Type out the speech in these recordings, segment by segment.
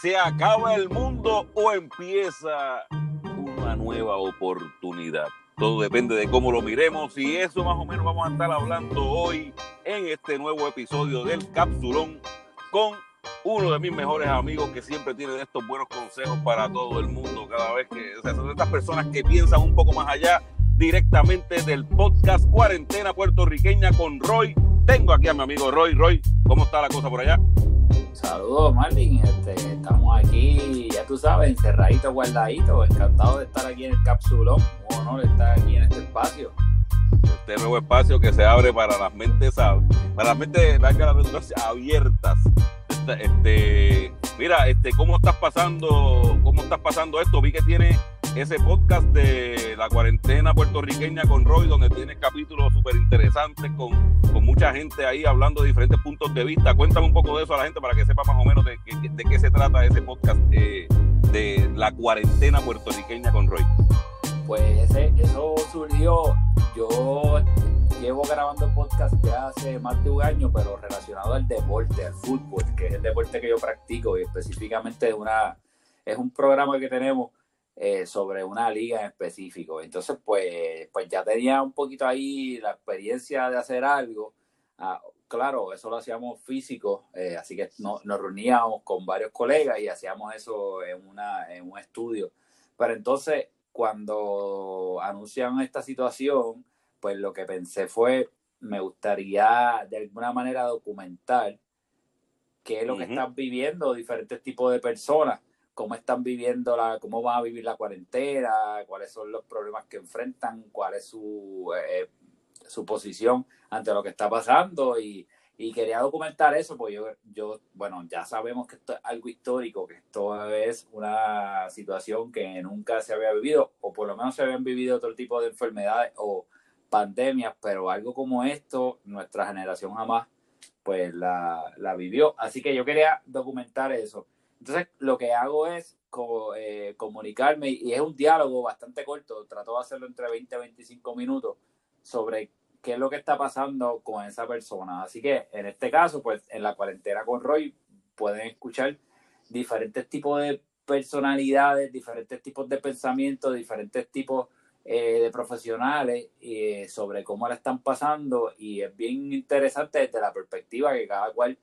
¿Se acaba el mundo o empieza una nueva oportunidad? Todo depende de cómo lo miremos y eso más o menos vamos a estar hablando hoy en este nuevo episodio del Capsulón con uno de mis mejores amigos que siempre tiene estos buenos consejos para todo el mundo cada vez que, son estas personas que piensan un poco más allá directamente del podcast Cuarentena Puertorriqueña con Roy. Tengo aquí a mi amigo Roy. Roy, ¿cómo está la cosa por allá? Saludos, Marlin. Este, estamos aquí, ya tú sabes, encerraditos, guardaditos. Encantado de estar aquí en el Capsulón. Un honor estar aquí en este espacio. Este nuevo espacio que se abre para las mentes, para las mentes, abiertas. Este, este, mira, este, ¿cómo estás pasando? ¿Cómo estás pasando esto? Vi que tiene ese podcast de la cuarentena puertorriqueña con Roy, donde tiene capítulos súper interesantes con, con, mucha gente ahí hablando de diferentes puntos de vista. Cuéntame un poco de eso a la gente para que sepa más o menos de, de, qué se trata ese podcast de, de la cuarentena puertorriqueña con Roy. Pues ese, eso surgió, yo llevo grabando podcast ya hace más de un año, pero relacionado al deporte, al fútbol, que es el deporte que yo practico y específicamente una, es un programa que tenemos eh, sobre una liga en específico. Entonces, pues, pues ya tenía un poquito ahí la experiencia de hacer algo. Ah, claro, eso lo hacíamos físico, eh, así que no, nos reuníamos con varios colegas y hacíamos eso en, una, en un estudio. Pero entonces, cuando anunciaron esta situación, pues lo que pensé fue, me gustaría de alguna manera documentar qué es lo que están viviendo diferentes tipos de personas cómo están viviendo la, cómo van a vivir la cuarentena, cuáles son los problemas que enfrentan, cuál es su, eh, su posición ante lo que está pasando y, y, quería documentar eso, porque yo, yo, bueno, ya sabemos que esto es algo histórico, que esto es una situación que nunca se había vivido, o por lo menos se habían vivido otro tipo de enfermedades o pandemias, pero algo como esto, nuestra generación jamás pues la, la vivió. Así que yo quería documentar eso. Entonces, lo que hago es eh, comunicarme y es un diálogo bastante corto, trato de hacerlo entre 20 y 25 minutos sobre qué es lo que está pasando con esa persona. Así que en este caso, pues en la cuarentena con Roy pueden escuchar diferentes tipos de personalidades, diferentes tipos de pensamientos, diferentes tipos eh, de profesionales eh, sobre cómo la están pasando y es bien interesante desde la perspectiva que cada cual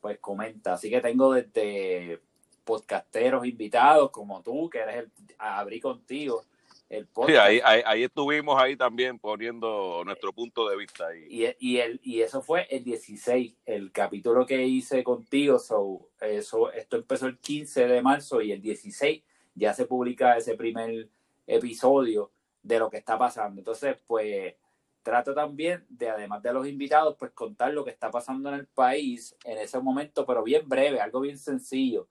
pues comenta. Así que tengo desde podcasteros invitados como tú, que eres el abrí contigo el podcast. Sí, ahí, ahí, estuvimos ahí también poniendo nuestro punto de vista. Ahí. Y, y, el, y eso fue el 16, el capítulo que hice contigo. So, eso, esto empezó el 15 de marzo y el 16 ya se publica ese primer episodio de lo que está pasando. Entonces, pues trato también de, además de los invitados, pues contar lo que está pasando en el país en ese momento, pero bien breve, algo bien sencillo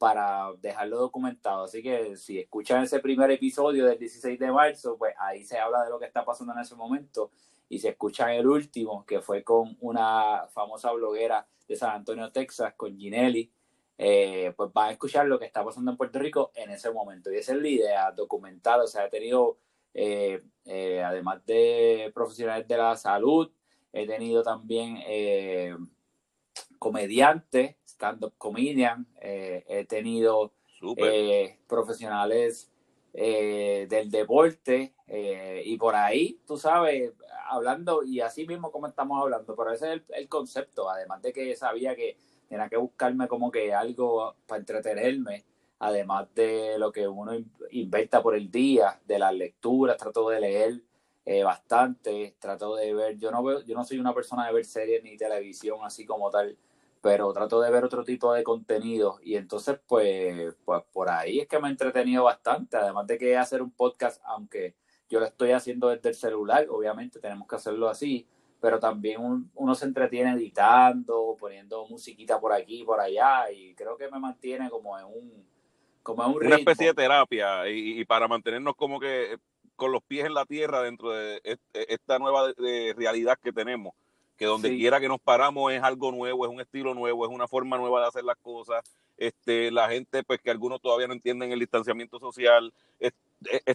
para dejarlo documentado. Así que si escuchan ese primer episodio del 16 de marzo, pues ahí se habla de lo que está pasando en ese momento. Y si escuchan el último, que fue con una famosa bloguera de San Antonio, Texas, con Ginelli, eh, pues van a escuchar lo que está pasando en Puerto Rico en ese momento. Y esa es la idea, documental. O sea, he tenido, eh, eh, además de profesionales de la salud, he tenido también comediantes stand-up comedian, eh, he tenido eh, profesionales eh, del deporte y por ahí, tú sabes, hablando y así mismo como estamos hablando, pero ese es el, concepto, además de que sabía que tenía que buscarme como que algo para entretenerme, además de lo que uno inventa por el día, de las lecturas, trato de leer bastante, trato de ver, yo no veo, yo no soy una persona de ver series ni televisión así como tal, pero trato de ver otro tipo de contenido y entonces pues, pues por ahí es que me he entretenido bastante, además de que hacer un podcast, aunque yo lo estoy haciendo desde el celular, obviamente tenemos que hacerlo así, pero también uno se entretiene editando, poniendo musiquita por aquí, por allá y creo que me mantiene como en un como en un una especie de terapia y, para mantenernos como que con los pies en la tierra dentro de esta nueva realidad que tenemos que donde quiera que nos paramos es algo nuevo, es un estilo nuevo, es una forma nueva de hacer las cosas. Este, la gente, pues que algunos todavía no entienden el distanciamiento social, es,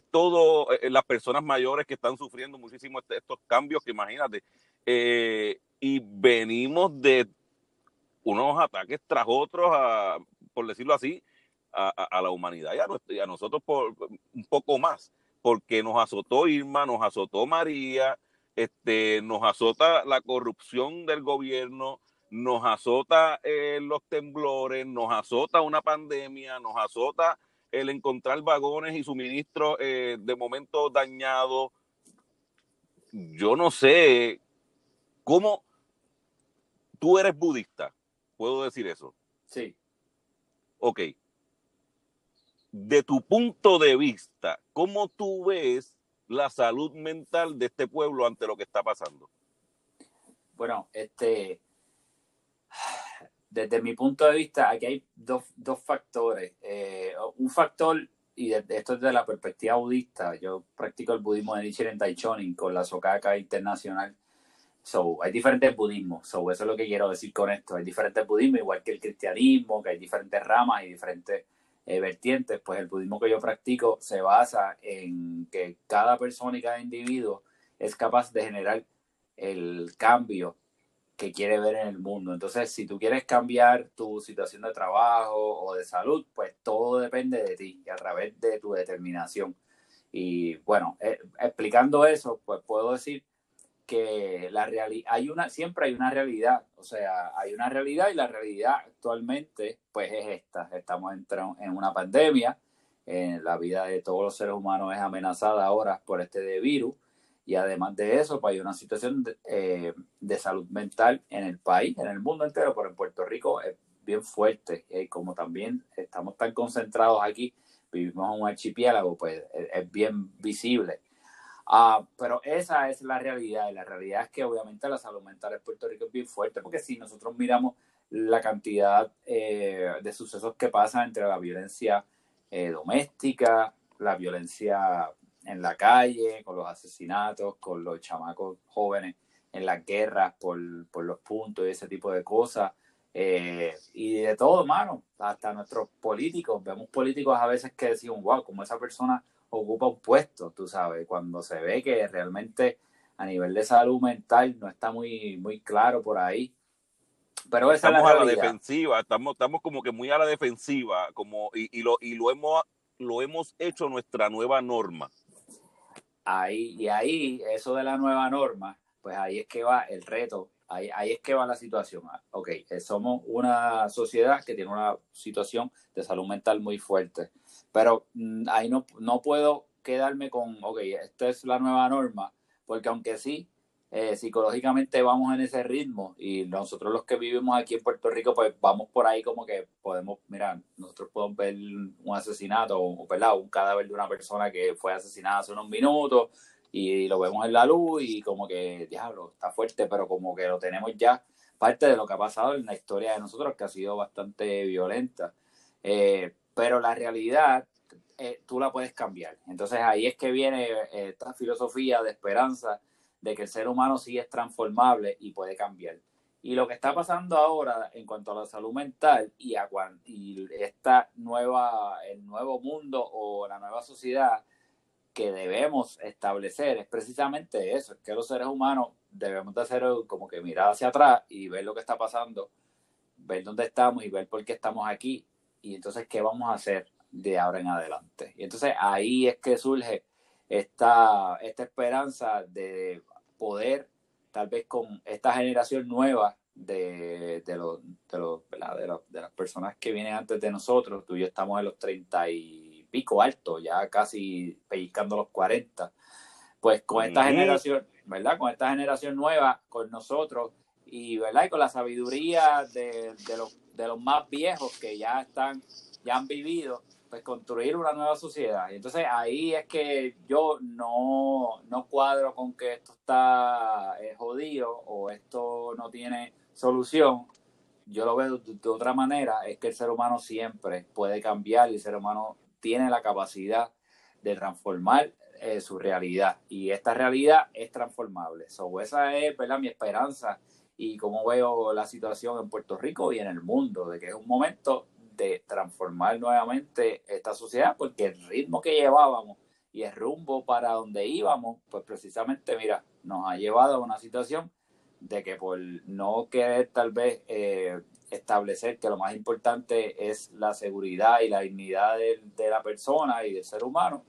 todo, eh, las personas mayores que están sufriendo muchísimo este, estos cambios, que imagínate, eh, y venimos de unos ataques tras otros, por decirlo así, a, la humanidad y a, nosotros por, un poco más, porque nos azotó Irma, nos azotó María, este, nos azota la corrupción del gobierno, nos azota eh, los temblores, nos azota una pandemia, nos azota el encontrar vagones y suministros eh, de momento dañados. Yo no sé cómo tú eres budista, puedo decir eso. Sí. Ok. De tu punto de vista, ¿cómo tú ves la salud mental de este pueblo ante lo que está pasando? Bueno, este, desde mi punto de vista, aquí hay dos, factores. Eh, un factor, y esto es de la perspectiva budista, yo practico el budismo de Nichiren Taichonin con la Sokaka Internacional. So, hay diferentes budismos, so, eso es lo que quiero decir con esto. Hay diferentes budismos, igual que el cristianismo, que hay diferentes ramas y diferentes eh, vertientes. Pues el budismo que yo practico se basa en que cada persona y cada individuo es capaz de generar el cambio que quiere ver en el mundo. Entonces, si tú quieres cambiar tu situación de trabajo o de salud, pues todo depende de ti y a través de tu determinación. Y bueno, eh, explicando eso, pues puedo decir que la realidad, hay una, siempre hay una realidad, o sea, hay una realidad y la realidad actualmente, pues es esta. Estamos en una pandemia, en la vida de todos los seres humanos es amenazada ahora por este virus y además de eso, pues hay una situación eh, de, salud mental en el país, en el mundo entero, pero en Puerto Rico es bien fuerte. Y como también estamos tan concentrados aquí, vivimos en un archipiélago, pues es, bien visible. Ah, pero esa es la realidad, y la realidad es que obviamente la salud mental en Puerto Rico es bien fuerte, porque si nosotros miramos la cantidad eh, de sucesos que pasan entre la violencia eh, doméstica, la violencia en la calle, con los asesinatos, con los chamacos jóvenes en las guerras por, los puntos y ese tipo de cosas. Eh, y de todo, mano, hasta nuestros políticos. Vemos políticos a veces que decimos, wow, como esa persona ocupa un puesto, tú sabes, cuando se ve que realmente a nivel de salud mental no está muy, muy claro por ahí. Pero esa estamos es la a la defensiva, estamos, estamos como que muy a la defensiva, como, y, lo, y lo hemos lo hemos hecho nuestra nueva norma ahí, y ahí, eso de la nueva norma, pues ahí es que va el reto, ahí, ahí es que va la situación. Ah, ok, somos una sociedad que tiene una situación de salud mental muy fuerte, pero mm, ahí no, no puedo quedarme con, ok, esta es la nueva norma, porque aunque sí, eh, psicológicamente vamos en ese ritmo y nosotros los que vivimos aquí en Puerto Rico, pues vamos por ahí como que podemos, mira, nosotros podemos ver un asesinato o, un cadáver de una persona que fue asesinada hace unos minutos y lo vemos en la luz y como que, diablo, está fuerte, pero como que lo tenemos ya parte de lo que ha pasado en la historia de nosotros, que ha sido bastante violenta. Eh, pero la realidad eh, tú la puedes cambiar. Entonces ahí es que viene esta filosofía de esperanza de que el ser humano sí es transformable y puede cambiar. Y lo que está pasando ahora en cuanto a la salud mental y, a, y esta nueva, el nuevo mundo o la nueva sociedad que debemos establecer es precisamente eso, es que los seres humanos debemos de hacer como que mirar hacia atrás y ver lo que está pasando, ver dónde estamos y ver por qué estamos aquí y entonces qué vamos a hacer de ahora en adelante. Y entonces ahí es que surge esta, esta esperanza de poder, tal vez con esta generación nueva de, de, los, de, los, de, las personas que vienen antes de nosotros, tú y yo estamos en los treinta y pico altos, ya casi pellizcando los 40, pues con esta generación, ¿verdad? Con esta generación nueva, con nosotros, y, ¿verdad? Y con la sabiduría de, de, los, de los más viejos que ya están, ya han vivido, pues construir una nueva sociedad. Y entonces ahí es que yo no, no cuadro con que esto está eh, jodido o esto no tiene solución. Yo lo veo de, otra manera, es que el ser humano siempre puede cambiar y el ser humano tiene la capacidad de transformar eh, su realidad y esta realidad es transformable. So, esa es ¿verdad? mi esperanza y cómo veo la situación en Puerto Rico y en el mundo, de que es un momento de transformar nuevamente esta sociedad, porque el ritmo que llevábamos y el rumbo para donde íbamos, pues precisamente, mira, nos ha llevado a una situación de que por no querer tal vez eh, establecer que lo más importante es la seguridad y la dignidad de, la persona y del ser humano,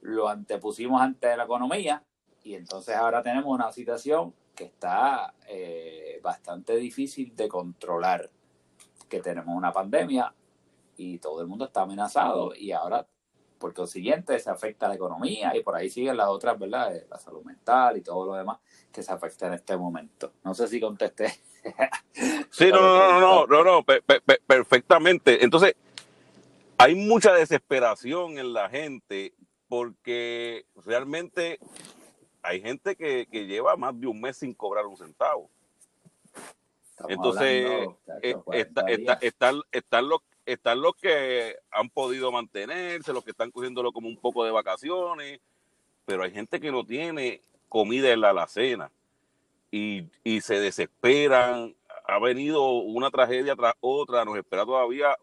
lo antepusimos ante la economía y entonces ahora tenemos una situación que está eh, bastante difícil de controlar, que tenemos una pandemia y todo el mundo está amenazado y ahora por consiguiente se afecta la economía y por ahí siguen las otras, ¿verdad? La salud mental y todo lo demás que se afecta en este momento. No sé si contesté. sí, no, no, no, no, no, perfectamente. Entonces, hay mucha desesperación en la gente porque realmente hay gente que, lleva más de un mes sin cobrar un centavo. Entonces, eh, están los están los que han podido mantenerse, los que están cogiéndolo como un poco de vacaciones, pero hay gente que no tiene comida en la alacena y, y se desesperan. Ha venido una tragedia tras otra, nos espera todavía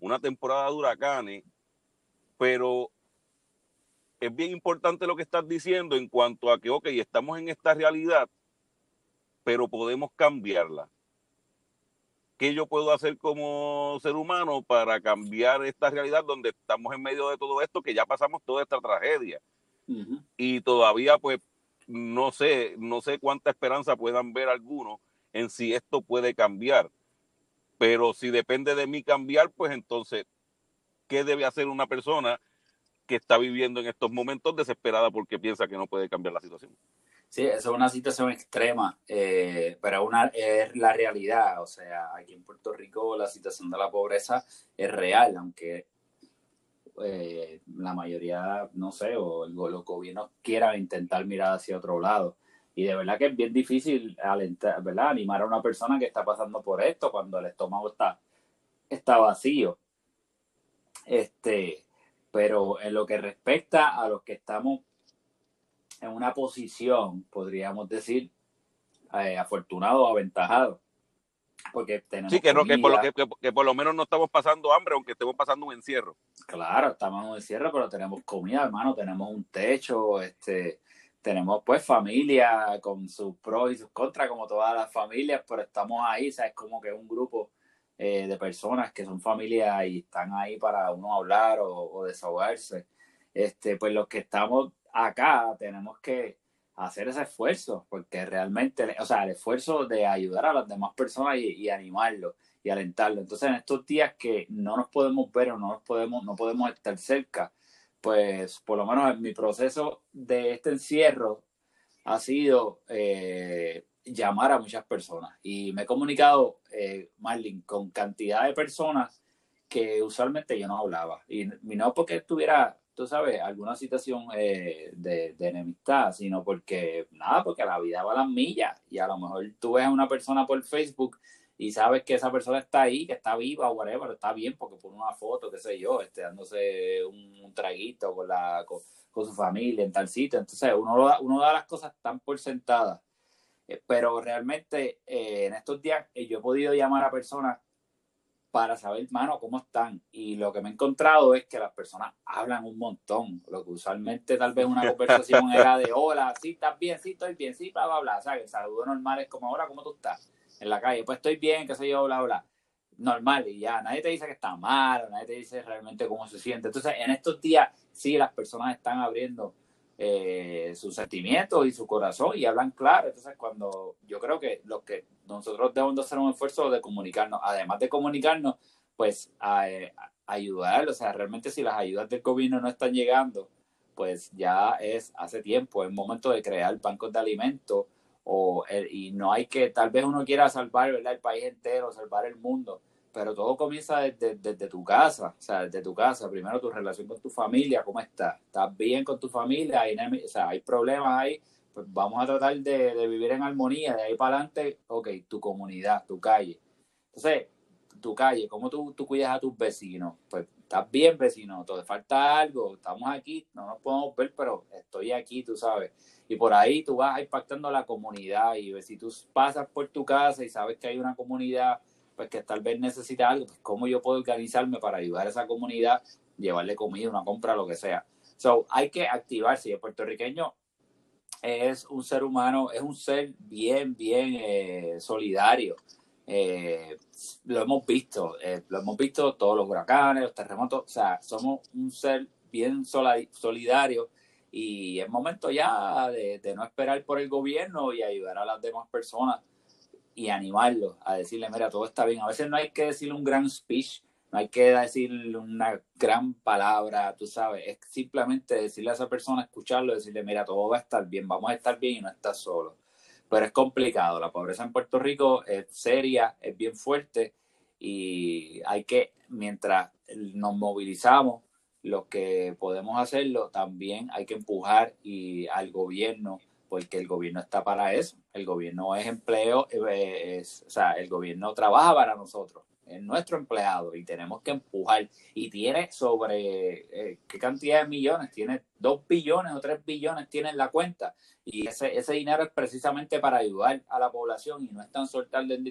una temporada de huracanes, pero es bien importante lo que estás diciendo en cuanto a que, ok, estamos en esta realidad, pero podemos cambiarla ¿qué yo puedo hacer como ser humano para cambiar esta realidad donde estamos en medio de todo esto, que ya pasamos toda esta tragedia? Y todavía, pues, no sé, no sé cuánta esperanza puedan ver algunos en si esto puede cambiar. Pero si depende de mí cambiar, pues entonces, ¿qué debe hacer una persona que está viviendo en estos momentos desesperada porque piensa que no puede cambiar la situación? Sí, eso es una situación extrema, eh, pero una, es la realidad. O sea, aquí en Puerto Rico la situación de la pobreza es real, aunque eh, la mayoría, no sé, o los gobiernos quieran intentar mirar hacia otro lado. Y de verdad que es bien difícil alentar, ¿verdad? animar a una persona que está pasando por esto cuando el estómago está, está vacío. Este, pero en lo que respecta a los que estamos en una posición, podríamos decir, eh, afortunado aventajado. Porque tenemos sí, que, no, que, por lo, que, por lo menos no estamos pasando hambre, aunque estemos pasando un encierro. Claro, estamos en un encierro, pero tenemos comida, hermano, tenemos un techo, este, tenemos pues familia con sus pros y sus contras, como todas las familias, pero estamos ahí, ¿sabes? Como que un grupo eh, de personas que son familias y están ahí para uno hablar o, desahogarse. Este, pues los que estamos acá tenemos que hacer ese esfuerzo, porque realmente, o sea, el esfuerzo de ayudar a las demás personas y, y animarlo y alentarlo. Entonces, en estos días que no nos podemos ver o no nos podemos, no podemos estar cerca, pues por lo menos en mi proceso de este encierro ha sido eh, llamar a muchas personas y me he comunicado, eh, Marlin, con cantidad de personas que usualmente yo no hablaba y, y no porque estuviera tú sabes, alguna situación eh, de, enemistad, sino porque, nada, porque la vida va a las millas y a lo mejor tú ves a una persona por Facebook y sabes que esa persona está ahí, que está viva o whatever, está bien porque pone una foto, qué sé yo, este, dándose un, traguito con, la, con, su familia en tal sitio. Entonces, uno, uno da las cosas tan por sentadas. Eh, pero realmente eh, en estos días yo he podido llamar a personas para saber, mano, cómo están. Y lo que me he encontrado es que las personas hablan un montón. Lo que usualmente tal vez una conversación era de hola, sí, estás bien, sí, estoy bien, sí, bla, bla, bla. O sea, el saludo normal es como ahora, ¿cómo tú estás? En la calle, pues estoy bien, qué sé yo, bla, bla. Normal, y ya, nadie te dice que está mal, nadie te dice realmente cómo se siente. Entonces, en estos días, sí, las personas están abriendo eh, sus sentimientos y su corazón y hablan claro. Entonces, cuando yo creo que lo que nosotros debemos de hacer un esfuerzo de comunicarnos, además de comunicarnos, pues a, eh, ayudar, o sea, realmente si las ayudas del gobierno no están llegando, pues ya es hace tiempo, es momento de crear bancos de alimentos o y no hay que, tal vez uno quiera salvar el país entero, salvar el mundo, pero todo comienza desde, desde, tu casa, o sea, desde tu casa, primero tu relación con tu familia, ¿cómo estás? ¿Estás bien con tu familia? ¿Hay, o sea, hay problemas ahí? pues vamos a tratar de, vivir en armonía, de ahí para adelante, ok, tu comunidad, tu calle. Entonces, tu calle, ¿cómo tú, tú cuidas a tus vecinos? Pues estás bien, vecino, te falta algo, estamos aquí, no nos podemos ver, pero estoy aquí, tú sabes. Y por ahí tú vas impactando a la comunidad y si tú pasas por tu casa y sabes que hay una comunidad pues que tal vez necesita algo, pues cómo yo puedo organizarme para ayudar a esa comunidad, llevarle comida, una compra, lo que sea. So, hay que activarse. Y el puertorriqueño es un ser humano, es un ser bien, bien eh, solidario. Eh, lo hemos visto, eh, lo hemos visto todos los huracanes, los terremotos, o sea, somos un ser bien solidario y es momento ya de, no esperar por el gobierno y ayudar a las demás personas y animarlos a decirle, mira, todo está bien. A veces no hay que decirle un gran speech, no hay que decirle una gran palabra, tú sabes, es simplemente decirle a esa persona, escucharlo, decirle, mira, todo va a estar bien, vamos a estar bien y no estás solo. Pero es complicado, la pobreza en Puerto Rico es seria, es bien fuerte y hay que, mientras nos movilizamos, los que podemos hacerlo, también hay que empujar y al gobierno, porque el gobierno está para eso. El gobierno es empleo, o sea, el gobierno trabaja para nosotros, es nuestro empleado y tenemos que empujar. Y tiene sobre, eh, ¿qué cantidad de millones? Tiene dos billones o tres billones tiene en la cuenta. Y ese, ese dinero es precisamente para ayudar a la población y no están soltando el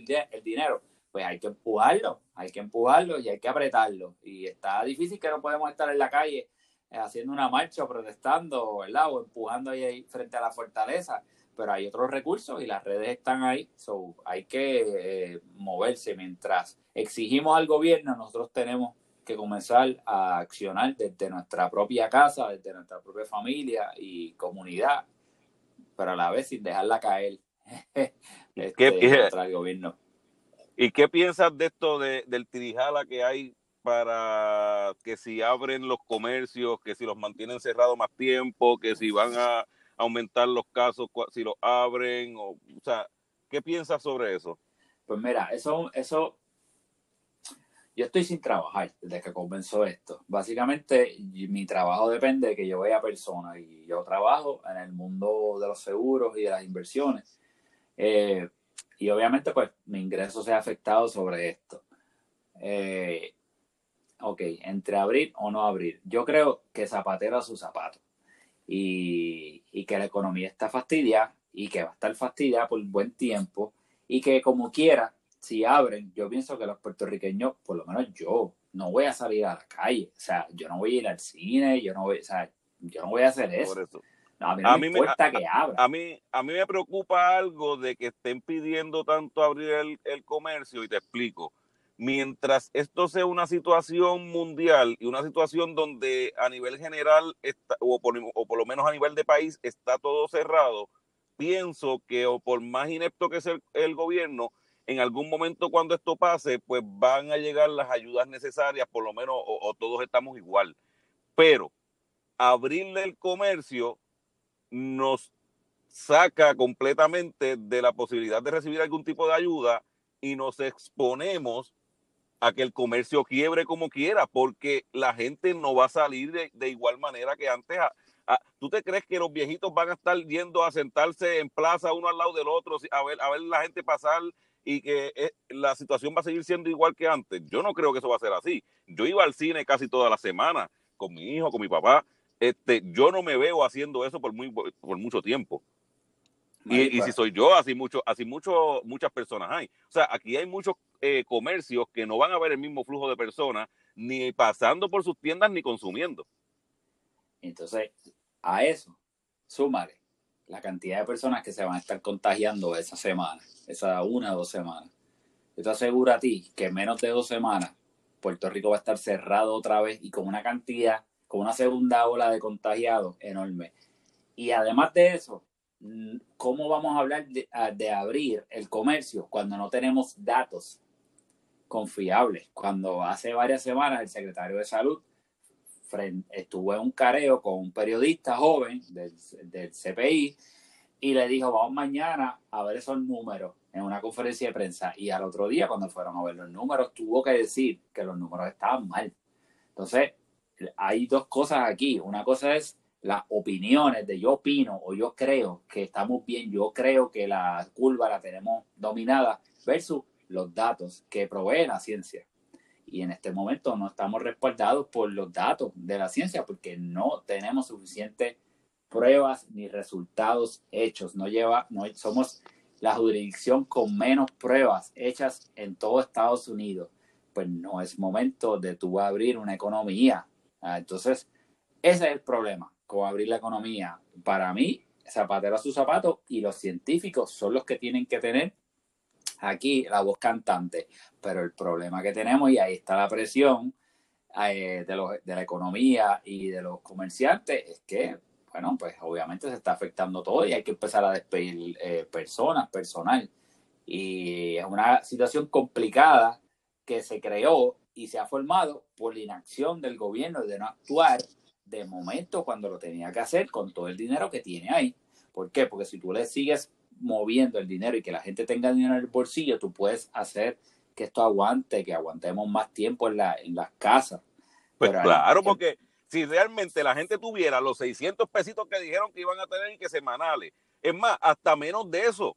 dinero pues hay que empujarlo, hay que empujarlo y hay que apretarlo. Y está difícil que no podemos estar en la calle eh, haciendo una marcha o protestando, ¿verdad? O empujando ahí, frente a la fortaleza. Pero hay otros recursos y las redes están ahí. So, hay que eh, moverse. Mientras exigimos al gobierno, nosotros tenemos que comenzar a accionar desde nuestra propia casa, desde nuestra propia familia y comunidad, pero a la vez sin dejarla caer este, contra el gobierno. ¿Y qué piensas de esto de, del tirijala que hay para que si abren los comercios, que si los mantienen cerrados más tiempo, que si van a aumentar los casos si los abren? O, o sea, ¿qué piensas sobre eso? Pues mira, eso, eso, yo estoy sin trabajar desde que comenzó esto. Básicamente, mi trabajo depende de que yo vea personas y yo trabajo en el mundo de los seguros y de las inversiones. Eh, y obviamente, pues, mi ingreso se ha afectado sobre esto. Eh, ok, entre abrir o no abrir. Yo creo que zapatero a su zapato. Y, y que la economía está fastidiada y que va a estar fastidiada por buen tiempo. Y que como quiera, si abren, yo pienso que los puertorriqueños, por lo menos yo, no voy a salir a la calle. O sea, yo no voy a ir al cine, yo no voy, o sea, yo no voy a hacer eso a mí me importa que abra. A mí, a mí me preocupa algo de que estén pidiendo tanto abrir el, comercio y te explico. Mientras esto sea una situación mundial y una situación donde a nivel general está, o, por, lo menos a nivel de país está todo cerrado, pienso que o por más inepto que sea el, gobierno, en algún momento cuando esto pase, pues van a llegar las ayudas necesarias, por lo menos, o todos estamos igual. Pero abrirle el comercio nos saca completamente de la posibilidad de recibir algún tipo de ayuda y nos exponemos a que el comercio quiebre como quiera, porque la gente no va a salir de, igual manera que antes. ¿Tú te crees que los viejitos van a estar yendo a sentarse en plaza uno al lado del otro, a ver, a ver la gente pasar y que eh, la situación va a seguir siendo igual que antes? Yo no creo que eso va a ser así. Yo iba al cine casi toda la semana con mi hijo, con mi papá, este, yo no me veo haciendo eso por, muy, por mucho tiempo. Y, si soy yo, así mucho, así mucho, muchas personas hay. O sea, aquí hay muchos eh, comercios que no van a ver el mismo flujo de personas, ni pasando por sus tiendas ni consumiendo. Entonces, a eso, súmale la cantidad de personas que se van a estar contagiando esa semana, esa una o dos semanas. Yo te aseguro a ti que en menos de dos semanas Puerto Rico va a estar cerrado otra vez y con una cantidad con una segunda ola de contagiados enorme. Y además de eso, ¿cómo vamos a hablar de, abrir el comercio cuando no tenemos datos confiables? Cuando hace varias semanas el secretario de Salud estuvo en un careo con un periodista joven del, del CPI y le dijo, vamos mañana a ver esos números en una conferencia de prensa. Y al otro día, cuando fueron a ver los números, tuvo que decir que los números estaban mal. Entonces, hay dos cosas aquí. Una cosa es las opiniones de yo opino o yo creo que estamos bien, yo creo que la curva la tenemos dominada versus los datos que provee la ciencia. Y en este momento no estamos respaldados por los datos de la ciencia porque no tenemos suficientes pruebas ni resultados hechos. No lleva, no somos la jurisdicción con menos pruebas hechas en todo Estados Unidos. Pues no es momento de tú abrir una economía Ah, entonces, ese es el problema con abrir la economía. Para mí, zapatero a su zapato y los científicos son los que tienen que tener aquí la voz cantante. Pero el problema que tenemos, y ahí está la presión eh, de, los, de la economía y de los comerciantes, es que, bueno, pues obviamente se está afectando todo y hay que empezar a despedir eh, personas, personal. Y es una situación complicada que se creó y se ha formado por la inacción del gobierno de no actuar de momento cuando lo tenía que hacer con todo el dinero que tiene ahí. ¿Por qué? Porque si tú le sigues moviendo el dinero y que la gente tenga dinero en el bolsillo, tú puedes hacer que esto aguante, que aguantemos más tiempo en, la, en las casas. Pues claro, porque si realmente la gente tuviera los 600 pesitos que dijeron que iban a tener y que semanales, es más, hasta menos de eso,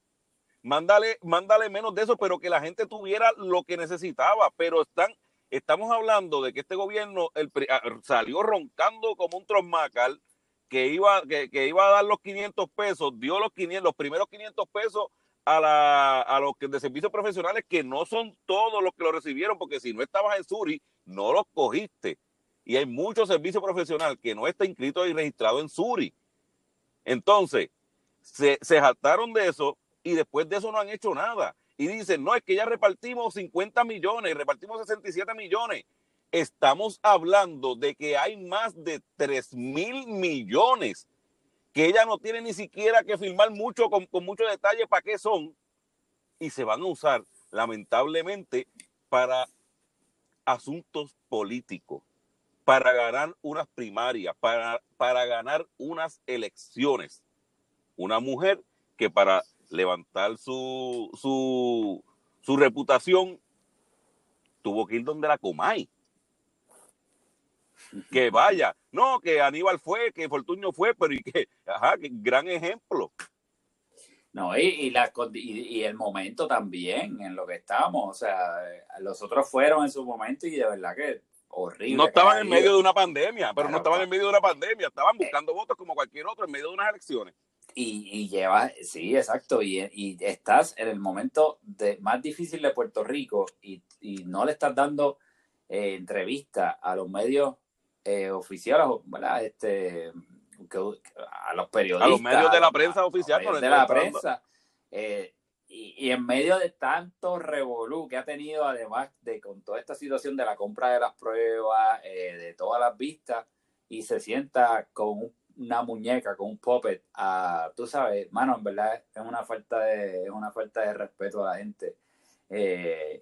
mándale, mándale menos de eso, pero que la gente tuviera lo que necesitaba, pero están, estamos hablando de que este gobierno ah, salió roncando como un trommacal, que iba, que, que, iba a dar los 500 pesos, dio los 500, los primeros 500 pesos a, la, a los que de servicios profesionales, que no son todos los que lo recibieron, porque si no estabas en Suri, no los cogiste. Y hay muchos servicios profesionales que no está inscrito y registrado en Suri. Entonces, se, se jactaron de eso y después de eso no han hecho nada. Y dicen, no, es que ya repartimos 50 millones, repartimos 67 millones. Estamos hablando de que hay más de 3 mil millones que ella no tiene ni siquiera que firmar mucho con, con mucho detalle para qué son y se van a usar lamentablemente para asuntos políticos, para ganar unas primarias, para, para ganar unas elecciones. Una mujer que para levantar su, su, su reputación tuvo que ir donde la Comay que vaya. No, que Aníbal fue, que Fortuño fue, pero y que, ajá, que gran ejemplo. No, y, la, y, el momento también en lo que estamos. O sea, los otros fueron en su momento y de verdad que horrible. No estaban en medio de una pandemia, pero no estaban en medio de una pandemia, estaban buscando votos como cualquier otro en medio de unas elecciones. Y, y lleva, sí, exacto, y, y, estás en el momento de, más difícil de Puerto Rico y, no le estás dando eh, entrevista a los medios eh, oficiales, Este, a los periodistas. A los medios de la prensa oficial. de la prensa. Eh, y, en medio de tanto revolú que ha tenido, además de con toda esta situación de la compra de las pruebas, eh, de todas las vistas, y se sienta con una muñeca, con un puppet, a, tú sabes, mano, en verdad es una falta de, es una falta de respeto a la gente.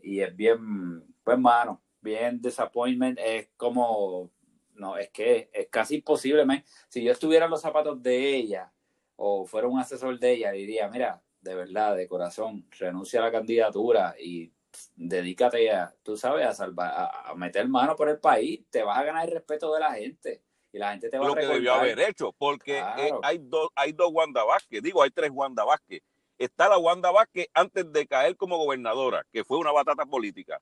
y es bien, pues, mano, bien disappointment, es como no, es que es casi imposible. Si yo estuviera en los zapatos de ella o fuera un asesor de ella, diría, mira, de verdad, de corazón, renuncia a la candidatura y dedícate a, tú sabes, a salvar, a, meter mano por el país, te vas a ganar el respeto de la gente y la gente te va a recordar. Lo que debió haber hecho, porque eh, hay dos, hay dos Wanda Vázquez, digo, hay tres Wanda Vázquez. Está la Wanda Vázquez antes de caer como gobernadora, que fue una batata política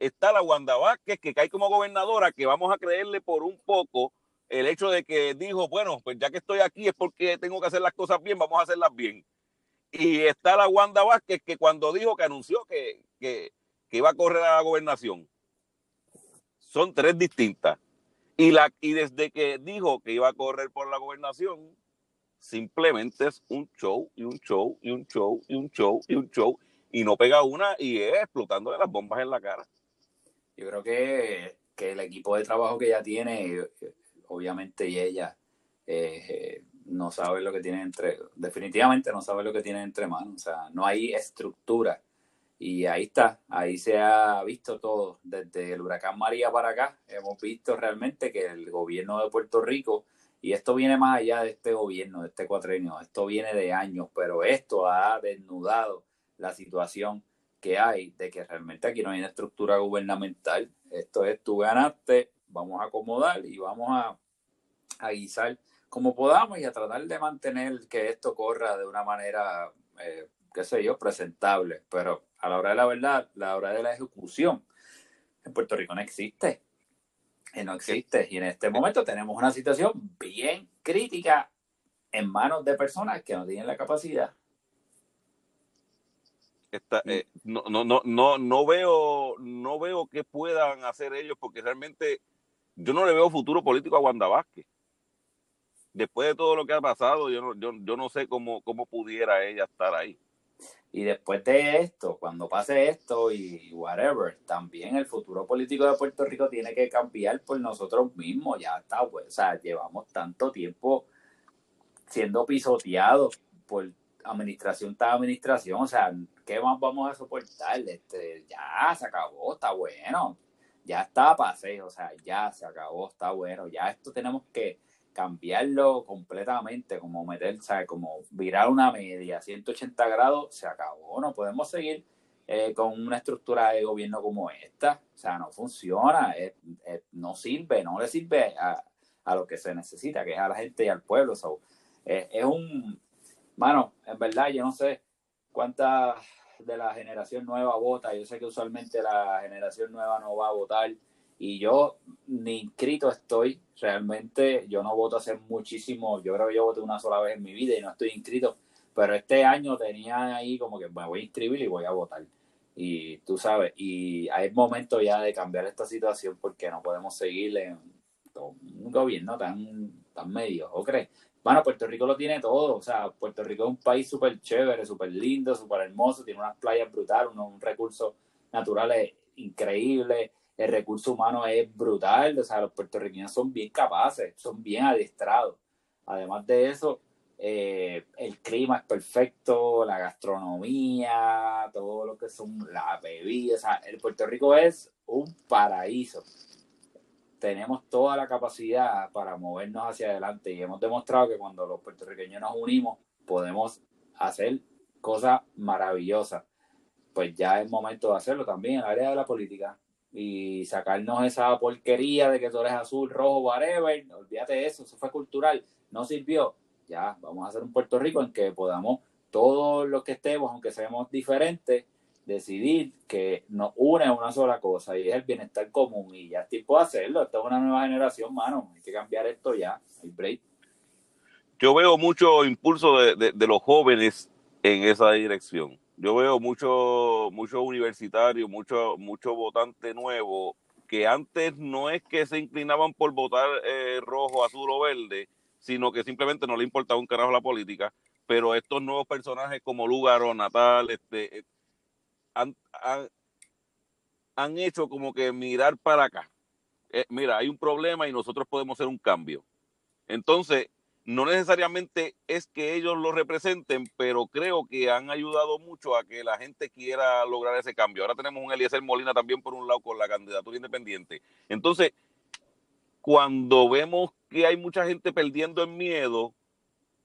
está la Wanda Vázquez, que cae como gobernadora, que vamos a creerle por un poco el hecho de que dijo, bueno, pues ya que estoy aquí es porque tengo que hacer las cosas bien, vamos a hacerlas bien. Y está la Wanda Vázquez, que cuando dijo que anunció que, que, iba a correr a la gobernación, son tres distintas. Y, la, y desde que dijo que iba a correr por la gobernación, simplemente es un show y un show y un show y un show y un show y no pega una y es explotando de las bombas en la cara. Yo creo que, el equipo de trabajo que ella tiene, obviamente, y ella eh, no sabe lo que tiene entre, definitivamente no sabe lo que tiene entre manos, o sea, no hay estructura. Y ahí está, ahí se ha visto todo, desde el huracán María para acá, hemos visto realmente que el gobierno de Puerto Rico, y esto viene más allá de este gobierno, de este cuatrenio, esto viene de años, pero esto ha desnudado la situación que hay de que realmente aquí no hay una estructura gubernamental. Esto es, tú ganaste, vamos a acomodar y vamos a, a guisar como podamos y a tratar de mantener que esto corra de una manera, eh, qué sé yo, presentable. Pero a la hora de la verdad, a la hora de la ejecución, en Puerto Rico no existe. Y no existe. Y en este momento tenemos una situación bien crítica en manos de personas que no tienen la capacidad eh, no, no, no, no, no veo, no veo qué puedan hacer ellos porque realmente yo no le veo futuro político a Wanda Vázquez. Después de todo lo que ha pasado, yo no, yo, yo no sé cómo, cómo pudiera ella estar ahí. Y después de esto, cuando pase esto y whatever, también el futuro político de Puerto Rico tiene que cambiar por nosotros mismos. Ya está, pues, o sea, llevamos tanto tiempo siendo pisoteados por administración tras administración. O sea, ¿qué más vamos a soportar? Este, ya se acabó, está bueno. Ya está paseo, o sea, ya se acabó, está bueno. Ya esto tenemos que cambiarlo completamente, como meter, ¿sabes? Como virar una media, 180 grados, se acabó. No podemos seguir eh, con una estructura de gobierno como esta. O sea, no funciona, no sirve, no le sirve a, lo que se necesita, que es a la gente y al pueblo. es un, mano, en verdad, yo no sé cuánta de la generación nueva vota. Yo sé que usualmente la generación nueva no va a votar y yo ni inscrito estoy, realmente yo no voto hace muchísimo, yo creo que yo voté una sola vez en mi vida y no estoy inscrito, pero este año tenía ahí como que me voy a inscribir y voy a votar. Y tú sabes, y hay momento ya de cambiar esta situación porque no podemos seguir en un gobierno tan, tan medio, ¿o crees? Bueno, Puerto Rico lo tiene todo, o sea, Puerto Rico es un país súper chévere, súper lindo, súper hermoso, tiene unas playas brutales, unos recursos naturales increíbles, el recurso humano es brutal, o sea, los puertorriqueños son bien capaces, son bien adiestrados. Además de eso, eh, el clima es perfecto, la gastronomía, todo lo que son las bebidas, o sea, el Puerto Rico es un paraíso. Tenemos toda la capacidad para movernos hacia adelante y hemos demostrado que cuando los puertorriqueños nos unimos podemos hacer cosas maravillosas. Pues ya es momento de hacerlo también en el área de la política y sacarnos esa porquería de que tú eres azul, rojo, whatever. Olvídate de eso, eso fue cultural, no sirvió. Ya, vamos a hacer un Puerto Rico en que podamos, todos los que estemos, aunque seamos diferentes, decidir que nos une una sola cosa y es el bienestar común. Y ya es tiempo de hacerlo. Esta es una nueva generación, mano. Hay que cambiar esto ya. Hay break. Yo veo mucho impulso de, de los jóvenes en esa dirección yo veo muchos mucho universitarios, mucho, mucho votante nuevo que antes no es que se inclinaban por votar eh, rojo, azul o verde, sino que simplemente no le importaba un carajo la política, pero estos nuevos personajes como Lugaro, Natal, este, eh, han, han, hecho como que mirar para acá. Eh, mira, hay un problema y nosotros podemos hacer un cambio. Entonces, no necesariamente es que ellos lo representen, pero creo que han ayudado mucho a que la gente quiera lograr ese cambio. Ahora tenemos un Eliezer Molina también por un lado con la candidatura independiente. Entonces, cuando vemos que hay mucha gente perdiendo en miedo,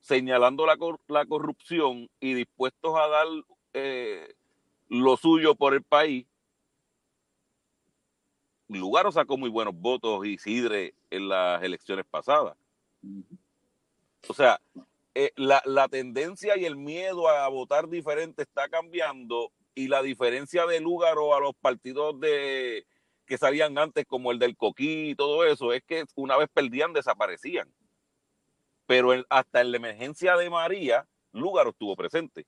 señalando la, la corrupción y dispuestos a dar eh, lo suyo por el país, Lugaro sacó muy buenos votos y Sidre en las elecciones pasadas. O sea, eh, la, la, tendencia y el miedo a votar diferente está cambiando y la diferencia de Lúgaro a los partidos de que salían antes, como el del Coquí y todo eso, es que una vez perdían, desaparecían. Pero hasta en la emergencia de María, Lúgaro estuvo presente.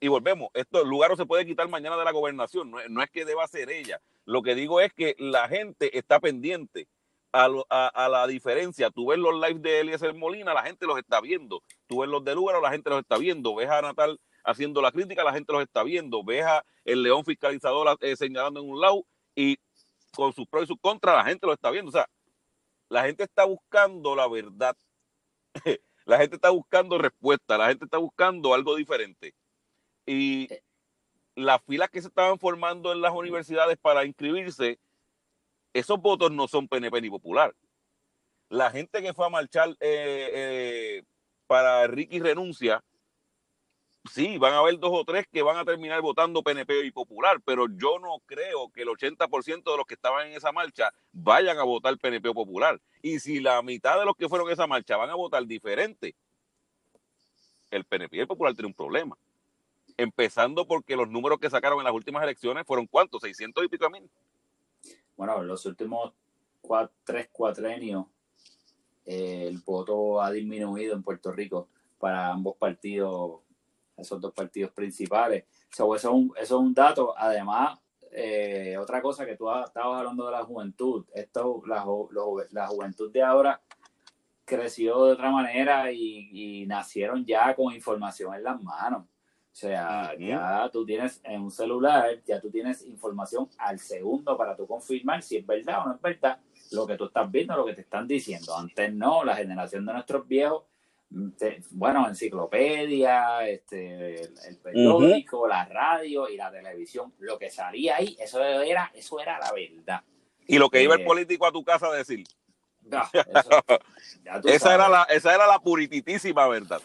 Y volvemos, esto Lugaro se puede quitar mañana de la gobernación, no, no es que deba ser ella. Lo que digo es que la gente está pendiente a, la diferencia. Tú ves los lives de Eliezer Molina, la gente los está viendo. Tú ves los de Lugaro, la gente los está viendo. Ves a Natal haciendo la crítica, la gente los está viendo. Ves a el León fiscalizador eh, señalando en un lado y con sus pros y sus contras, la gente lo está viendo. O sea, la gente está buscando la verdad. la gente está buscando respuesta, la gente está buscando algo diferente. Y eh. las filas que se estaban formando en las universidades para inscribirse esos votos no son PNP ni popular. La gente que fue a marchar eh, eh, para Ricky renuncia, sí, van a haber dos o tres que van a terminar votando PNP y popular, pero yo no creo que el 80% de los que estaban en esa marcha vayan a votar PNP o popular. Y si la mitad de los que fueron a esa marcha van a votar diferente, el PNP y el popular tienen un problema. Empezando porque los números que sacaron en las últimas elecciones fueron cuántos, 600 y pico mil bueno, en los últimos tres cuatrenios eh, el voto ha disminuido en Puerto Rico para ambos partidos, esos dos partidos principales. eso, es un, dato. Además, eh, otra cosa que tú estabas hablando de la juventud, esto, la, la juventud de ahora creció de otra manera y, nacieron ya con información en las manos. O sea, ya tú tienes en un celular, ya tú tienes información al segundo para tú confirmar si es verdad o no es verdad lo que tú estás viendo, lo que te están diciendo. Antes no, la generación de nuestros viejos, mm, bueno, enciclopedia, este, el, periódico, la radio y la televisión, lo que salía ahí, eso era, eso era la verdad. Y lo que iba el eh, político a tu casa a decir. esa, era la, esa era la purititísima verdad.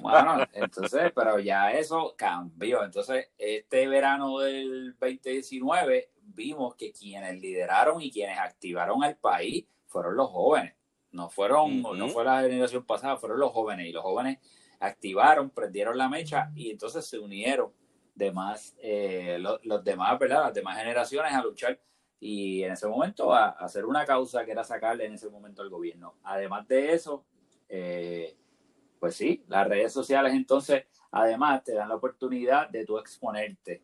Bueno, entonces, pero ya eso cambió. Entonces, este verano del 2019 vimos que quienes lideraron y quienes activaron al país fueron los jóvenes. No fueron, no fue la generación pasada, fueron los jóvenes. Y los jóvenes activaron, prendieron la mecha y entonces se unieron demás, eh, los, demás, ¿verdad? Las demás generaciones a luchar y en ese momento a, hacer una causa que era sacarle en ese momento al gobierno. Además de eso, eh, pues sí, las redes sociales entonces además te dan la oportunidad de tú exponerte.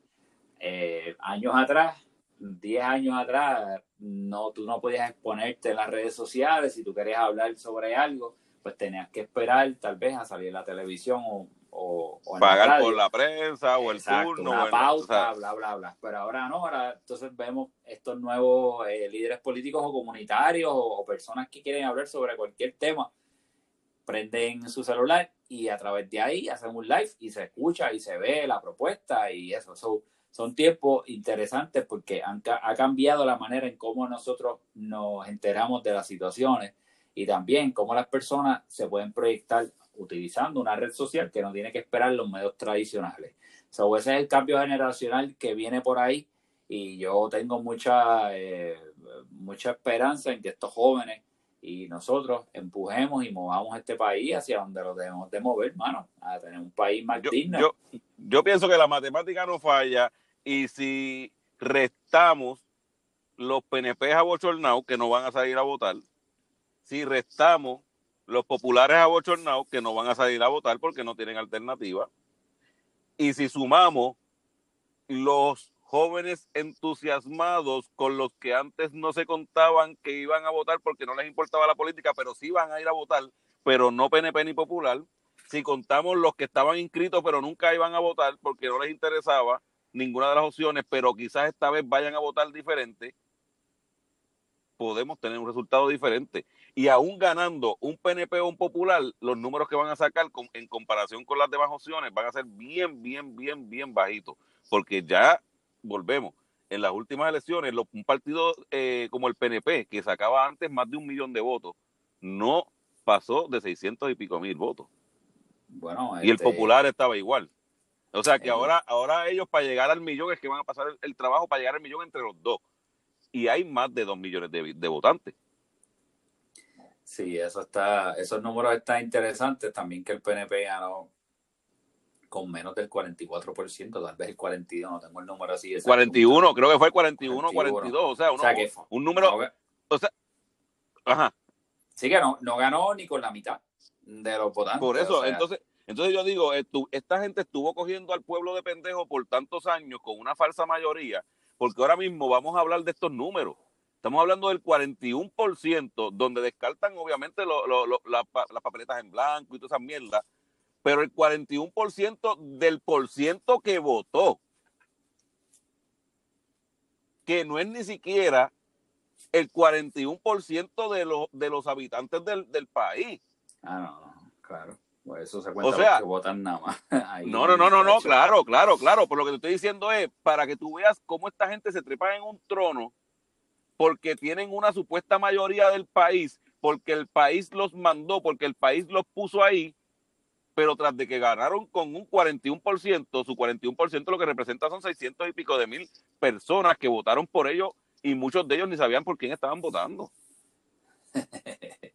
Eh, años atrás, 10 años atrás, no, tú no podías exponerte en las redes sociales. Si tú querías hablar sobre algo, pues tenías que esperar tal vez a salir la televisión o, o, pagar por la prensa o el turno. Una pauta, bla, bla, bla. Pero ahora no, ahora entonces vemos estos nuevos eh, líderes políticos o comunitarios o, personas que quieren hablar sobre cualquier tema prenden su celular y a través de ahí hacen un live y se escucha y se ve la propuesta y eso. son tiempos interesantes porque ha cambiado la manera en cómo nosotros nos enteramos de las situaciones y también cómo las personas se pueden proyectar utilizando una red social que no tiene que esperar los medios tradicionales. So, ese es el cambio generacional que viene por ahí y yo tengo mucha, eh, mucha esperanza en que estos jóvenes y nosotros empujemos y movamos este país hacia donde lo debemos de mover, hermano, a tener un país más digno. Yo, yo pienso que la matemática no falla y si restamos los PNP abochornados que no van a salir a votar, si restamos los populares abochornados que no van a salir a votar porque no tienen alternativa, y si sumamos los jóvenes entusiasmados con los que antes no se contaban que iban a votar porque no les importaba la política, pero sí iban a ir a votar, pero no PNP ni popular. Si contamos los que estaban inscritos pero nunca iban a votar porque no les interesaba ninguna de las opciones, pero quizás esta vez vayan a votar diferente, podemos tener un resultado diferente. Y aún ganando un PNP o un popular, los números que van a sacar en comparación con las demás opciones van a ser bien, bien, bien, bien bajitos. Porque ya volvemos. En las últimas elecciones, un partido eh, como el PNP, que sacaba antes más de un millón de votos, no pasó de 600 y pico mil votos. Bueno, y el este, popular estaba igual. O sea que ahora, ahora ellos para llegar al millón es que van a pasar el, trabajo para llegar al millón entre los dos. Y hay más de dos millones de, de votantes. Sí, eso está, esos números están interesantes. También que el PNP ganó con menos del 44%, tal vez el 42, no tengo el número así. 41, creo que fue el 41, 42, o sea, un número, o sea, ajá. Sí que no, no ganó ni con la mitad de los votantes. Por eso, entonces, entonces yo digo, esta gente estuvo cogiendo al pueblo de pendejo por tantos años con una falsa mayoría, porque ahora mismo vamos a hablar de estos números. Estamos hablando del 41%, donde descartan obviamente las papeletas en blanco y todas esas mierdas, pero el 41% del por ciento que votó, que no es ni siquiera el 41% de los, de los habitantes del, país. Ah, no, claro. Pues eso se cuenta o sea, que votan nada más. no, no, no, no, no, claro, claro, claro. Por lo que te estoy diciendo es para que tú veas cómo esta gente se trepa en un trono porque tienen una supuesta mayoría del país, porque el país los mandó, porque el país los puso ahí pero tras de que ganaron con un 41%, su 41% lo que representa son 600 y pico de mil personas que votaron por ellos y muchos de ellos ni sabían por quién estaban votando.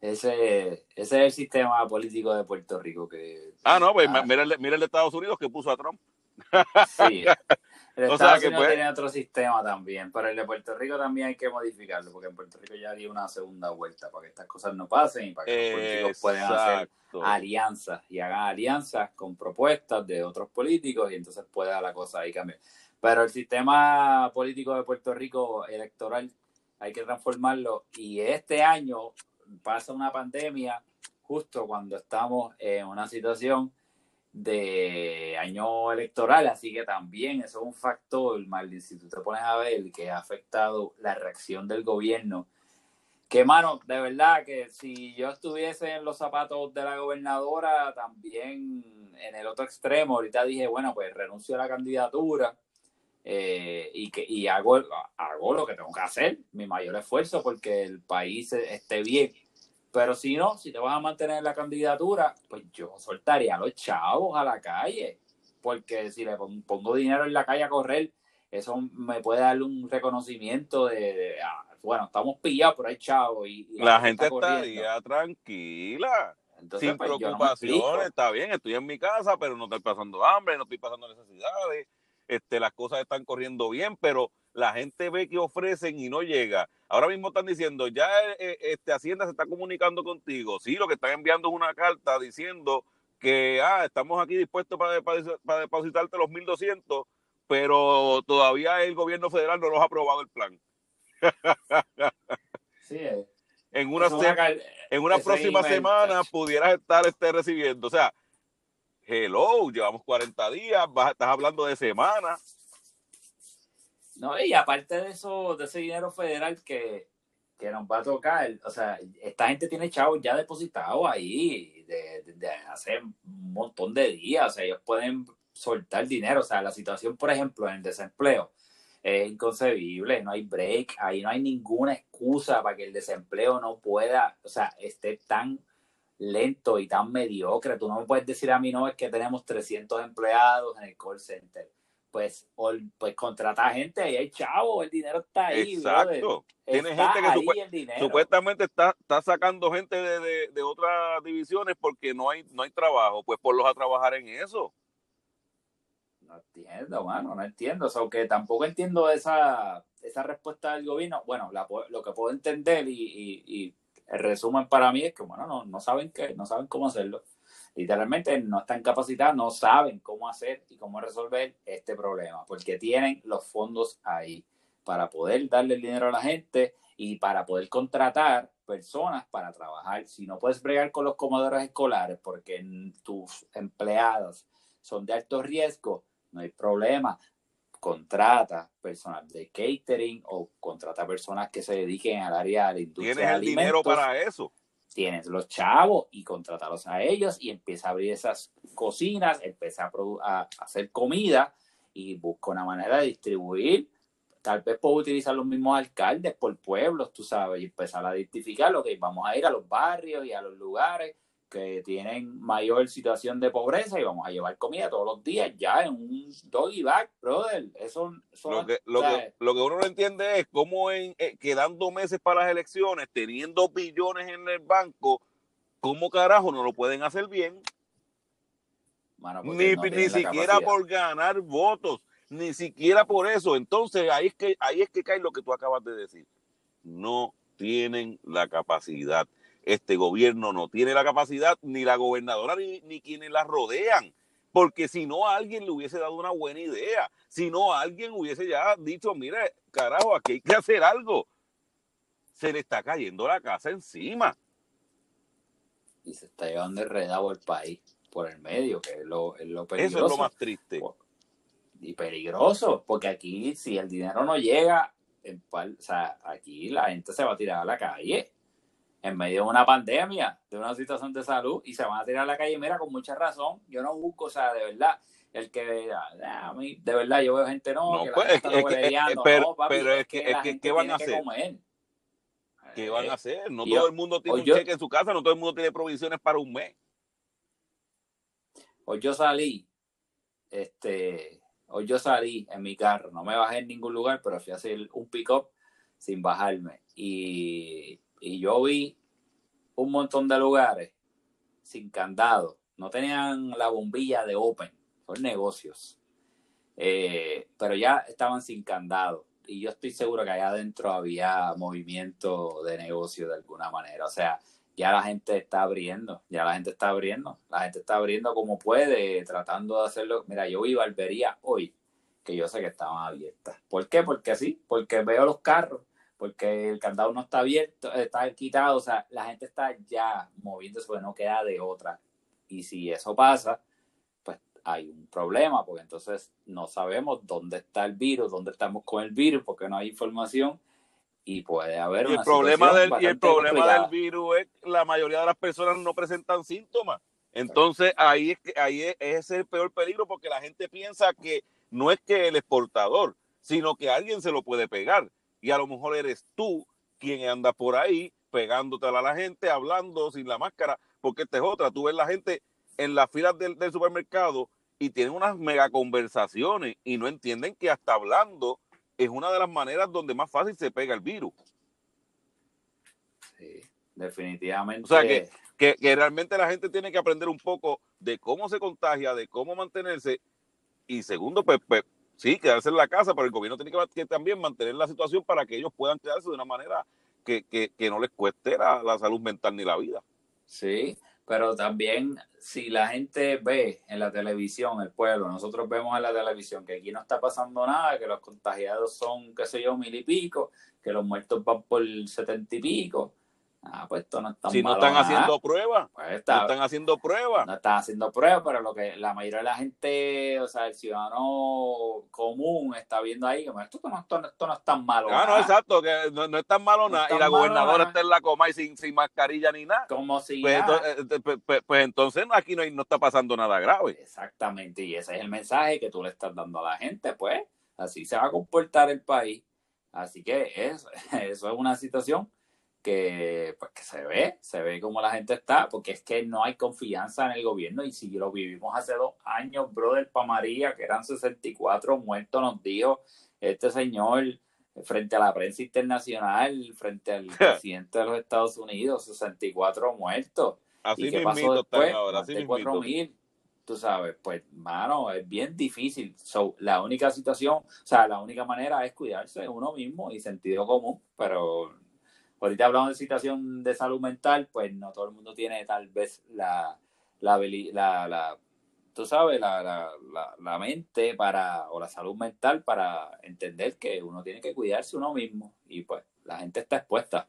ese, ese es el sistema político de Puerto Rico que... Ah, no, pues mira, el, mira el de Estados Unidos que puso a Trump. sí, El o Estados Unidos tiene otro sistema también, pero el de Puerto Rico también hay que modificarlo, porque en Puerto Rico ya haría una segunda vuelta para que estas cosas no pasen y para que los políticos puedan hacer alianzas y hagan alianzas con propuestas de otros políticos y entonces pueda la cosa ahí cambiar. Pero el sistema político de Puerto Rico electoral hay que transformarlo y este año pasa una pandemia justo cuando estamos en una situación de año electoral, así que también eso es un factor, mal si tú te pones a ver, que ha afectado la reacción del gobierno. Que, mano, de verdad que si yo estuviese en los zapatos de la gobernadora, también en el otro extremo, ahorita dije, bueno, pues renuncio a la candidatura eh, y, que, y hago, hago lo que tengo que hacer, mi mayor esfuerzo porque el país esté bien pero si no, si te vas a mantener en la candidatura, pues yo soltaría a los chavos a la calle. Porque si le pongo dinero en la calle a correr, eso me puede dar un reconocimiento de, ah, bueno, estamos pillados, pero hay chavos. Y, la, gente está, tranquila. sin pues, preocupaciones, está bien, estoy en mi casa, pero no estoy pasando hambre, no estoy pasando necesidades, este, las cosas están corriendo bien, pero la gente ve que ofrecen y no llega. Ahora mismo están diciendo, ya eh, este, Hacienda se está comunicando contigo. Sí, lo que están enviando es una carta diciendo que ah, estamos aquí dispuestos para, para, depositarte los 1.200, pero todavía el gobierno federal no nos ha aprobado el plan. sí, eh. en una, en una próxima semana pudieras estar este, recibiendo. O sea, hello, llevamos 40 días, vas, estás hablando de semanas no, y aparte de eso, de ese dinero federal que, nos va a tocar, o sea, esta gente tiene chavos ya depositados ahí de, hace un montón de días, o sea, ellos pueden soltar dinero, o sea, la situación, por ejemplo, en el desempleo es inconcebible, no hay break, ahí no hay ninguna excusa para que el desempleo no pueda, o sea, esté tan lento y tan mediocre. Tú no me puedes decir a mí, no, es que tenemos 300 empleados en el call center pues, pues contrata gente y hay chavo, el dinero está ahí. Exacto. Tiene gente que supuestamente está, está sacando gente de, otras divisiones porque no hay, no hay trabajo, pues por los a trabajar en eso. No entiendo, mano, no entiendo. O sea, que tampoco entiendo esa, esa respuesta del gobierno. Bueno, lo que puedo entender y, y, el resumen para mí es que, bueno, no, no saben qué, no saben cómo hacerlo literalmente no están capacitados, no saben cómo hacer y cómo resolver este problema, porque tienen los fondos ahí para poder darle el dinero a la gente y para poder contratar personas para trabajar. Si no puedes bregar con los comedores escolares porque tus empleados son de alto riesgo, no hay problema. Contrata personas de catering o contrata personas que se dediquen al área de industria. Tienes el dinero para eso tienes los chavos y contratarlos a ellos y empieza a abrir esas cocinas, empieza a, hacer comida y busca una manera de distribuir. Tal vez puedo utilizar los mismos alcaldes por pueblos, tú sabes, y empezar a identificar lo que vamos a ir a los barrios y a los lugares que tienen mayor situación de pobreza y vamos a llevar comida todos los días ya en un doggy bag, brother. Eso, lo, que, lo, que, lo, que, uno no entiende es cómo en, eh, quedando meses para las elecciones, teniendo billones en el banco, ¿cómo carajo no lo pueden hacer bien? ni, ni siquiera por ganar votos, ni siquiera por eso. Entonces ahí es que ahí es que cae lo que tú acabas de decir. No tienen la capacidad este gobierno no tiene la capacidad, ni la gobernadora, ni, quienes la rodean. Porque si no, alguien le hubiese dado una buena idea. Si no, alguien hubiese ya dicho, mire, carajo, aquí hay que hacer algo. Se le está cayendo la casa encima. Y se está llevando enredado el país por el medio, que es lo, es lo peligroso. Eso es lo más triste. Y peligroso, porque aquí si el dinero no llega, o sea, aquí la gente se va a tirar a la calle en medio de una pandemia, de una situación de salud, y se van a tirar a la calle. Mira, con mucha razón, yo no busco, o sea, de verdad, el que, ah, a mí, de verdad, yo veo gente, no, que pues, es que, pero, pero es que, es que, ¿qué van a hacer? ¿Qué van a hacer? No todo el mundo tiene un cheque en su casa, no todo el mundo tiene provisiones para un mes. Hoy yo salí, este, hoy yo salí en mi carro, no me bajé en ningún lugar, pero fui a hacer un pick-up sin bajarme. Y y yo vi un montón de lugares sin candado. No tenían la bombilla de Open, son negocios. Eh, pero ya estaban sin candado. Y yo estoy seguro que allá adentro había movimiento de negocio de alguna manera. O sea, ya la gente está abriendo, ya la gente está abriendo, la gente está abriendo como puede, tratando de hacerlo. Mira, yo vi barbería hoy, que yo sé que estaban abiertas. ¿Por qué? Porque sí, porque veo los carros porque el candado no está abierto, está quitado, o sea, la gente está ya moviéndose porque no queda de otra. Y si eso pasa, pues hay un problema, porque entonces no sabemos dónde está el virus, dónde estamos con el virus, porque no hay información y puede haber y el problema del y el problema del virus es que la mayoría de las personas no presentan síntomas. Entonces ahí es que ahí es, ese es el peor peligro porque la gente piensa que no es que el exportador sino que alguien se lo puede pegar y a lo mejor eres tú quien anda por ahí pegándote a la gente hablando sin la máscara porque esta es otra tú ves la gente en las filas del, del supermercado y tienen unas mega conversaciones y no entienden que hasta hablando es una de las maneras donde más fácil se pega el virus. Sí, definitivamente. O sea, que, que, realmente la gente tiene que aprender un poco de cómo se contagia, de cómo mantenerse. Y segundo, pues, pues sí, quedarse en la casa, pero el gobierno tiene que, también mantener la situación para que ellos puedan quedarse de una manera que, que, que no les cueste la, la salud mental ni la vida. Sí, pero también si la gente ve en la televisión, el pueblo, nosotros vemos en la televisión que aquí no está pasando nada, que los contagiados son, qué sé yo, mil y pico, que los muertos van por setenta y pico, Ah, pues esto no está Si no están haciendo pruebas, pues no están haciendo pruebas. No están haciendo pruebas, pero lo que la mayoría de la gente, o sea, el ciudadano común está viendo ahí, como esto, no, esto, esto no es tan malo. Ah, no, exacto, que no, es tan malo nada. y la gobernadora está en la coma y sin, sin mascarilla ni nada. Como si. Pues, entonces, eh, pues, pues, pues, entonces aquí no, no está pasando nada grave. Exactamente, y ese es el mensaje que tú le estás dando a la gente, pues así se va a comportar el país. Así que eso, eso es una situación que, pues, que se ve, se ve como la gente está, porque es que no hay confianza en el gobierno y si lo vivimos hace dos años, brother, pa' María, que eran 64 muertos, nos dijo este señor frente a la prensa internacional, frente al presidente de los Estados Unidos, 64 muertos. Así ¿Y qué pasó después? Ahora, así mil, tú sabes, pues, mano, es bien difícil. So, la única situación, o sea, la única manera es cuidarse uno mismo y sentido común, pero ahorita hablamos de situación de salud mental, pues no todo el mundo tiene tal vez la, la, tú sabes, la, la, la, mente para, o la salud mental para entender que uno tiene que cuidarse uno mismo y pues la gente está expuesta.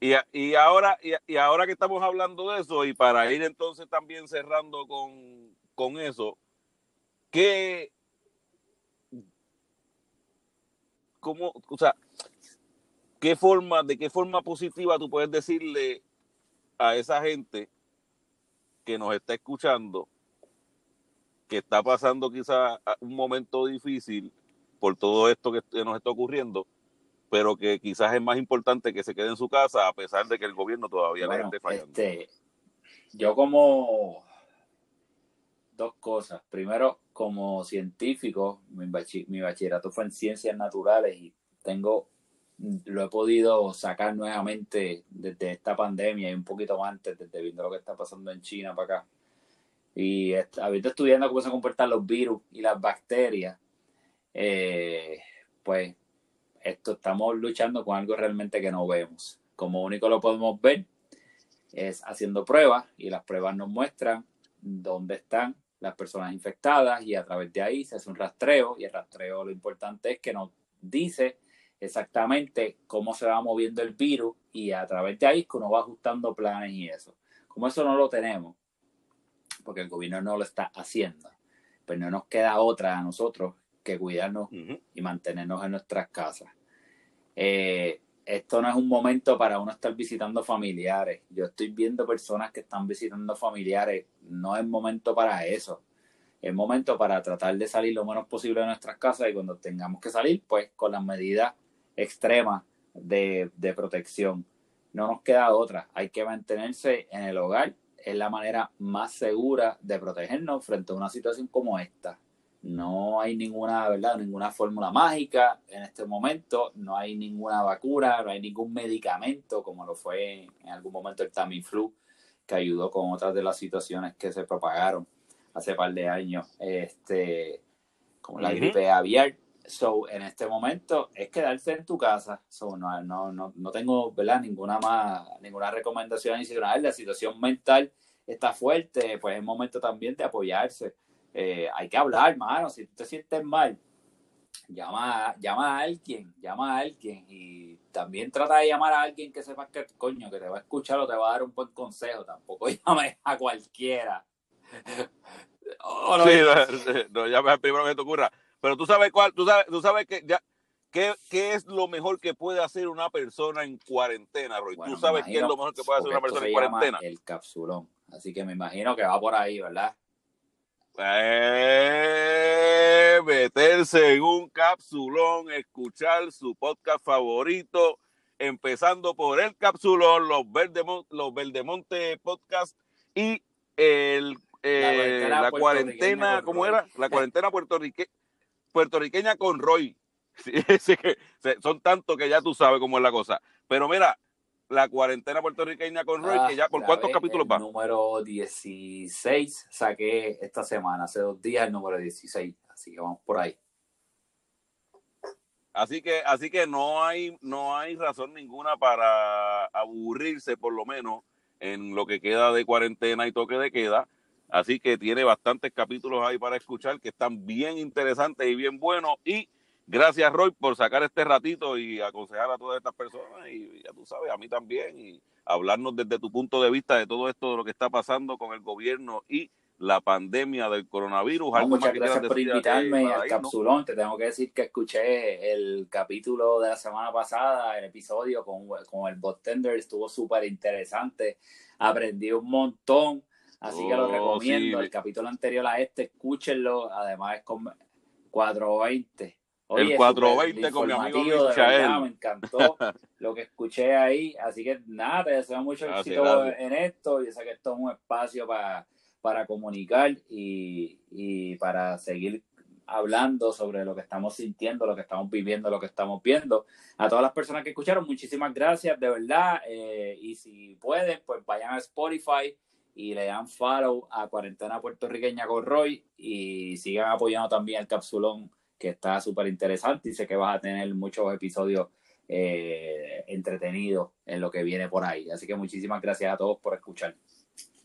Y, y ahora, y, ahora que estamos hablando de eso, y para ir entonces también cerrando con, con eso, ¿qué, cómo, o sea, ¿qué forma, de qué forma positiva tú puedes decirle a esa gente que nos está escuchando que está pasando quizá un momento difícil por todo esto que nos está ocurriendo, pero que quizás es más importante que se quede en su casa a pesar de que el gobierno todavía le esté fallando? Este, yo como dos cosas. Primero, como científico, mi bachillerato fue en ciencias naturales y tengo lo he podido sacar nuevamente desde esta pandemia y un poquito antes, desde viendo lo que está pasando en China para acá. Y habiendo estudiando cómo se comportan los virus y las bacterias, eh, pues esto estamos luchando con algo realmente que no vemos. Como único lo podemos ver es haciendo pruebas y las pruebas nos muestran dónde están las personas infectadas y a través de ahí se hace un rastreo y el rastreo lo importante es que nos dice exactamente cómo se va moviendo el virus y a través de ahí que uno va ajustando planes y eso. Como eso no lo tenemos, porque el gobierno no lo está haciendo, pues no nos queda otra a nosotros que cuidarnos y mantenernos en nuestras casas. Eh, esto no es un momento para uno estar visitando familiares. Yo estoy viendo personas que están visitando familiares. No es momento para eso. Es momento para tratar de salir lo menos posible de nuestras casas y cuando tengamos que salir, pues con las medidas extrema de, protección. No nos queda otra, hay que mantenerse en el hogar, es la manera más segura de protegernos frente a una situación como esta. No hay ninguna, ¿verdad? Ninguna fórmula mágica en este momento, no hay ninguna vacuna, no hay ningún medicamento como lo fue en algún momento el Tamiflu, que ayudó con otras de las situaciones que se propagaron hace par de años, este, como la gripe aviar. So, en este momento es quedarse en tu casa. So, no, no, no, no tengo ¿verdad? ninguna más, ninguna recomendación adicional. La situación mental está fuerte, pues es momento también de apoyarse. Eh, hay que hablar, hermano. Si tú te sientes mal, llama, llama a alguien, llama a alguien. Y también trata de llamar a alguien que sepas que, coño, que te va a escuchar o te va a dar un buen consejo. Tampoco llames a cualquiera. Oh, sí, no, ya el primero que te ocurra. Pero tú sabes cuál, tú sabes, tú sabes que ya, ¿qué, ¿qué, es lo mejor que puede hacer una persona en cuarentena, Roy? tú sabes qué es lo mejor que puede hacer una persona en cuarentena. El capsulón. Así que me imagino que va por ahí, ¿verdad? Eh, meterse en un capsulón, escuchar su podcast favorito, empezando por el capsulón, los Verdemonte, los Verdemonte Podcast y el, eh, la, cuarentena, ¿cómo era? La cuarentena puertorriqueña con Roy. son tantos que ya tú sabes cómo es la cosa. Pero mira, la cuarentena puertorriqueña con Roy, que ya por cuántos capítulos va. Número 16 saqué esta semana, hace dos días el número 16, así que vamos por ahí. Así que, así que no hay, no hay razón ninguna para aburrirse, por lo menos, en lo que queda de cuarentena y toque de queda. Así que tiene bastantes capítulos ahí para escuchar que están bien interesantes y bien buenos. Y Gracias, Roy, por sacar este ratito y aconsejar a todas estas personas y ya tú sabes, a mí también, y hablarnos desde tu punto de vista de todo esto, de lo que está pasando con el gobierno y la pandemia del coronavirus. muchas gracias por invitarme al capsulón. Te tengo que decir que escuché el capítulo de la semana pasada, el episodio con, con el botender, estuvo súper interesante. Aprendí un montón, así que lo oh, recomiendo. el capítulo anterior a este, escúchenlo. Además es con 420 el 420 con mi amigo Michael. me encantó lo que escuché ahí. Así que nada, te deseo mucho éxito en esto. Yo sé que esto es un espacio para, para comunicar y, y, para seguir hablando sobre lo que estamos sintiendo, lo que estamos viviendo, lo que estamos viendo. A todas las personas que escucharon, muchísimas gracias, de verdad. Eh, y si pueden, pues vayan a Spotify y le dan follow a Cuarentena Puertorriqueña con Roy y sigan apoyando también el capsulón que está súper interesante y sé que vas a tener muchos episodios eh, entretenidos en lo que viene por ahí. Así que muchísimas gracias a todos por escuchar.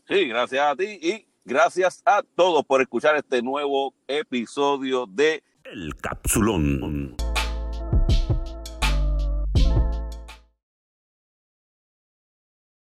Sí, gracias a ti y gracias a todos por escuchar este nuevo episodio de El Capsulón.